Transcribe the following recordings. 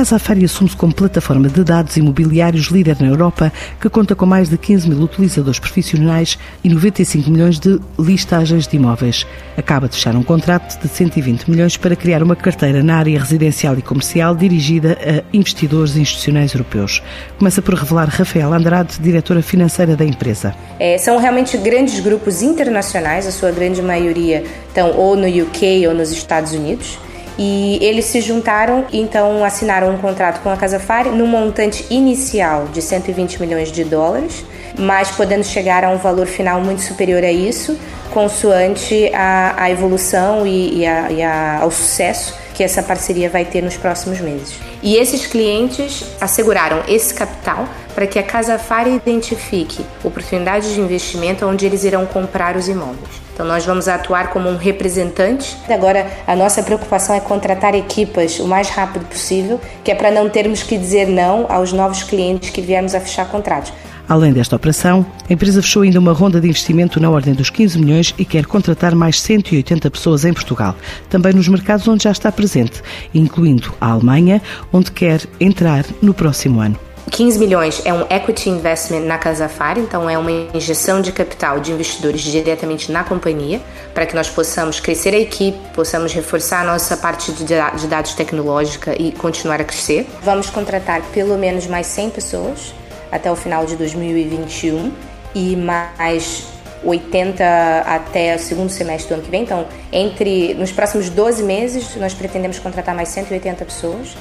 Casa Afária assume-se como plataforma de dados imobiliários líder na Europa, que conta com mais de 15 mil utilizadores profissionais e 95 milhões de listagens de imóveis. Acaba de fechar um contrato de 120 milhões para criar uma carteira na área residencial e comercial dirigida a investidores institucionais europeus. Começa por revelar Rafael Andrade, diretora financeira da empresa. É, são realmente grandes grupos internacionais, a sua grande maioria estão ou no UK ou nos Estados Unidos. E eles se juntaram e então assinaram um contrato com a Casa Fari num montante inicial de 120 milhões de dólares, mas podendo chegar a um valor final muito superior a isso, consoante a, a evolução e, e, a, e a, ao sucesso que essa parceria vai ter nos próximos meses. E esses clientes asseguraram esse capital para que a Casa Fari identifique oportunidades de investimento onde eles irão comprar os imóveis. Então nós vamos atuar como um representante. Agora a nossa preocupação é contratar equipas o mais rápido possível, que é para não termos que dizer não aos novos clientes que viermos a fechar contratos. Além desta operação, a empresa fechou ainda uma ronda de investimento na ordem dos 15 milhões e quer contratar mais 180 pessoas em Portugal, também nos mercados onde já está presente, incluindo a Alemanha, onde quer entrar no próximo ano. 15 milhões é um equity investment na Casa Fari, então é uma injeção de capital de investidores diretamente na companhia, para que nós possamos crescer a equipe, possamos reforçar a nossa parte de dados tecnológica e continuar a crescer. Vamos contratar pelo menos mais 100 pessoas até o final de 2021 e mais 80 até o segundo semestre do ano que vem. Então, entre nos próximos 12 meses, nós pretendemos contratar mais 180 pessoas,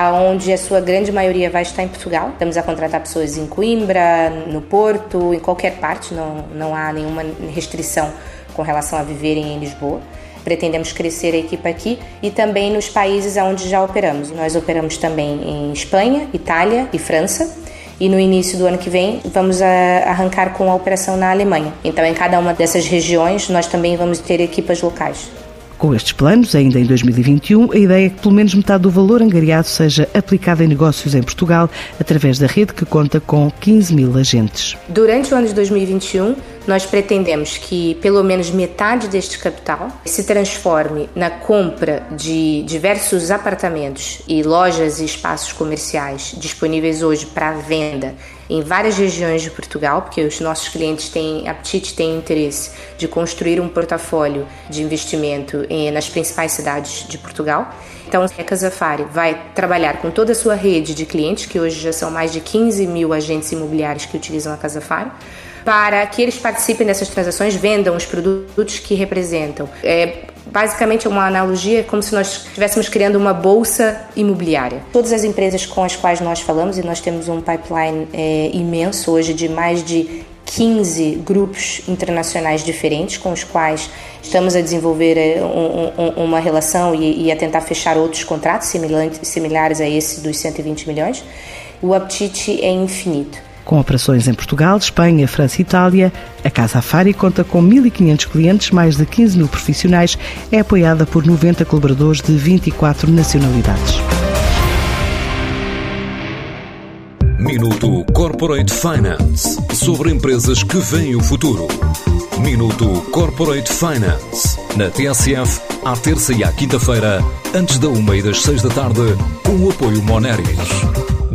aonde a sua grande maioria vai estar em Portugal. Estamos a contratar pessoas em Coimbra, no Porto, em qualquer parte, não, não há nenhuma restrição com relação a viverem em Lisboa. Pretendemos crescer a equipe aqui e também nos países onde já operamos. Nós operamos também em Espanha, Itália e França e no início do ano que vem vamos arrancar com a operação na Alemanha. Então, em cada uma dessas regiões, nós também vamos ter equipas locais. Com estes planos, ainda em 2021, a ideia é que pelo menos metade do valor angariado seja aplicado em negócios em Portugal, através da rede que conta com 15 mil agentes. Durante o ano de 2021, nós pretendemos que pelo menos metade deste capital se transforme na compra de diversos apartamentos e lojas e espaços comerciais disponíveis hoje para venda em várias regiões de Portugal, porque os nossos clientes têm apetite, têm interesse de construir um portfólio de investimento nas principais cidades de Portugal. Então, a Casafari vai trabalhar com toda a sua rede de clientes, que hoje já são mais de 15 mil agentes imobiliários que utilizam a Casafari, para que eles participem dessas transações, vendam os produtos que representam. É basicamente uma analogia como se nós estivéssemos criando uma bolsa imobiliária. Todas as empresas com as quais nós falamos, e nós temos um pipeline é, imenso hoje de mais de 15 grupos internacionais diferentes com os quais estamos a desenvolver é, um, um, uma relação e, e, a tentar fechar outros contratos similares a esse dos 120 milhões. O apetite é infinito. Com operações em Portugal, Espanha, França e Itália, a Casa Afari conta com 1.500 clientes, mais de 15 mil profissionais, é apoiada por 90 colaboradores de 24 nacionalidades. Minuto Corporate Finance sobre empresas que veem o futuro. Minuto Corporate Finance na TSF, à terça e à quinta-feira, antes da uma e das seis da tarde, com o apoio Moneris.